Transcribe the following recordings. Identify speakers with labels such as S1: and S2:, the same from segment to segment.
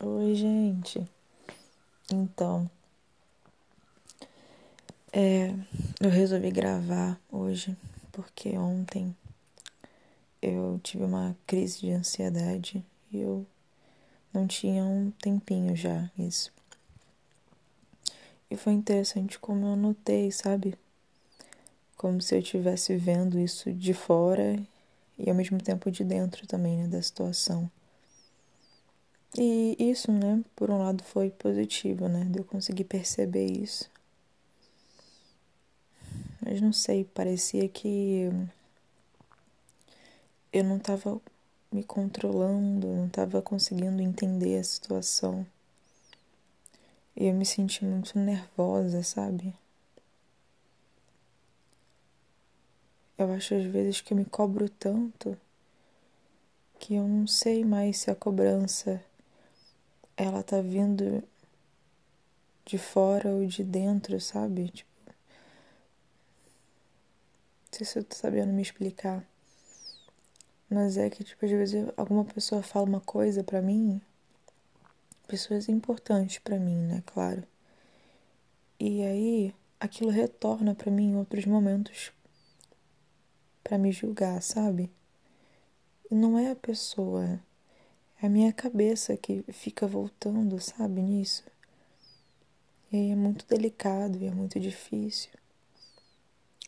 S1: Oi, gente. Então, é, eu resolvi gravar hoje porque ontem eu tive uma crise de ansiedade e eu não tinha um tempinho já isso. E foi interessante como eu notei, sabe? Como se eu estivesse vendo isso de fora e ao mesmo tempo de dentro também, né, da situação. E isso, né, por um lado foi positivo, né, de eu conseguir perceber isso. Mas não sei, parecia que eu não estava me controlando, não estava conseguindo entender a situação. E eu me senti muito nervosa, sabe? Eu acho às vezes que eu me cobro tanto que eu não sei mais se a cobrança ela tá vindo de fora ou de dentro, sabe? Tipo, não sei se eu tô sabendo me explicar. Mas é que, tipo, às vezes alguma pessoa fala uma coisa pra mim, pessoas importantes pra mim, né? Claro. E aí, aquilo retorna pra mim em outros momentos para me julgar, sabe? Não é a pessoa, é a minha cabeça que fica voltando, sabe, nisso. E aí é muito delicado e é muito difícil.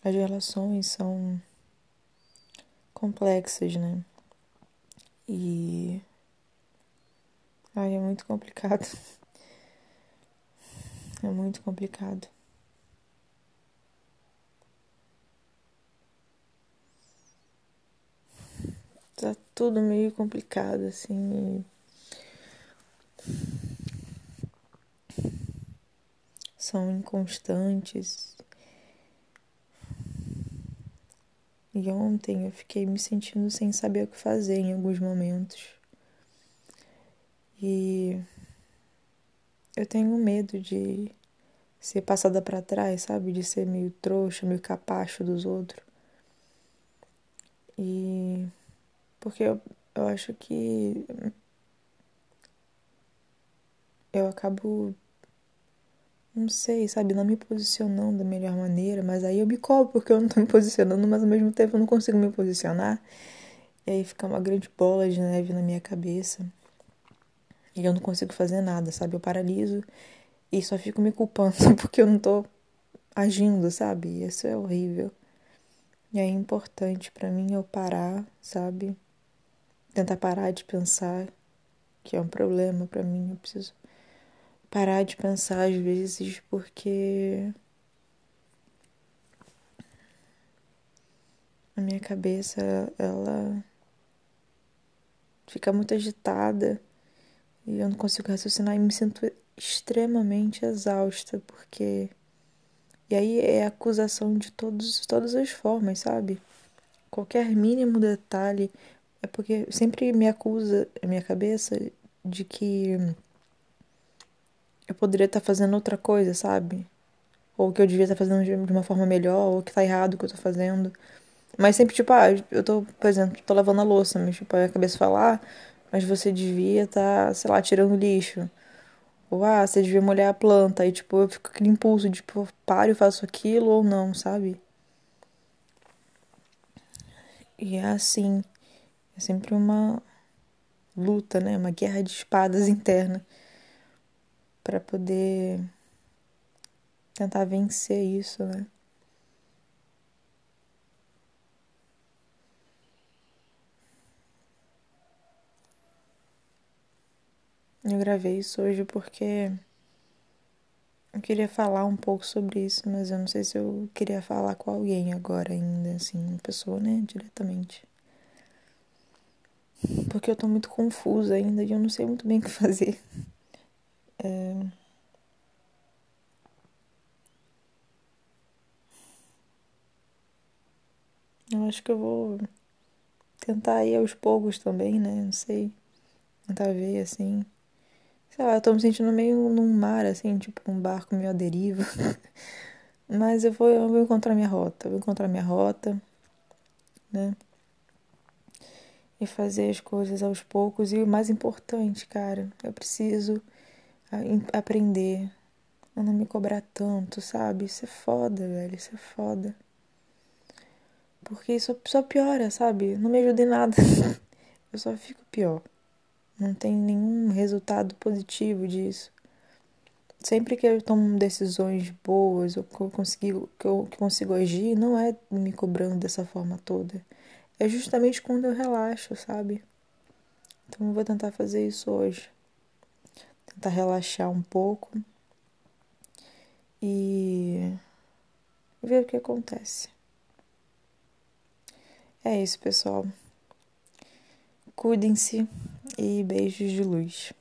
S1: As relações são complexas, né? E. Ai, é muito complicado. É muito complicado. tá tudo meio complicado, assim. São inconstantes. E ontem eu fiquei me sentindo sem saber o que fazer em alguns momentos. E eu tenho medo de ser passada para trás, sabe? De ser meio trouxa, meio capacho dos outros. E porque eu, eu acho que eu acabo, não sei, sabe, não me posicionando da melhor maneira, mas aí eu me cobro porque eu não tô me posicionando, mas ao mesmo tempo eu não consigo me posicionar. E aí fica uma grande bola de neve na minha cabeça. E eu não consigo fazer nada, sabe? Eu paraliso e só fico me culpando porque eu não tô agindo, sabe? Isso é horrível. E é importante para mim eu parar, sabe? Tentar parar de pensar que é um problema para mim. Eu preciso parar de pensar às vezes porque a minha cabeça ela fica muito agitada e eu não consigo raciocinar e me sinto extremamente exausta porque e aí é acusação de todos todas as formas, sabe? Qualquer mínimo detalhe é porque sempre me acusa a minha cabeça de que eu poderia estar fazendo outra coisa, sabe? Ou que eu devia estar fazendo de uma forma melhor, ou que tá errado o que eu tô fazendo. Mas sempre, tipo, ah, eu tô, por exemplo, tô lavando a louça, mas, tipo, a cabeça fala, ah, mas você devia estar, tá, sei lá, tirando lixo. Ou, ah, você devia molhar a planta. Aí, tipo, eu fico com aquele impulso de, tipo, paro e faço aquilo ou não, sabe? E é assim. É sempre uma luta, né? Uma guerra de espadas interna para poder tentar vencer isso, né? Eu gravei isso hoje porque eu queria falar um pouco sobre isso, mas eu não sei se eu queria falar com alguém agora ainda, assim, uma pessoa, né, diretamente porque eu tô muito confusa ainda e eu não sei muito bem o que fazer. É... Eu acho que eu vou tentar ir aos poucos também, né? Não sei. Tentar ver assim. Sei lá, eu tô me sentindo meio num mar, assim, tipo um barco meio à deriva. Mas eu vou, eu vou encontrar minha rota. Eu vou encontrar minha rota, né? E fazer as coisas aos poucos. E o mais importante, cara, eu preciso aprender a não me cobrar tanto, sabe? Isso é foda, velho. Isso é foda. Porque isso só piora, sabe? Não me ajuda em nada. eu só fico pior. Não tem nenhum resultado positivo disso. Sempre que eu tomo decisões boas ou que eu consigo, que eu que consigo agir, não é me cobrando dessa forma toda. É justamente quando eu relaxo, sabe? Então eu vou tentar fazer isso hoje. Tentar relaxar um pouco e ver o que acontece. É isso, pessoal. Cuidem-se e beijos de luz.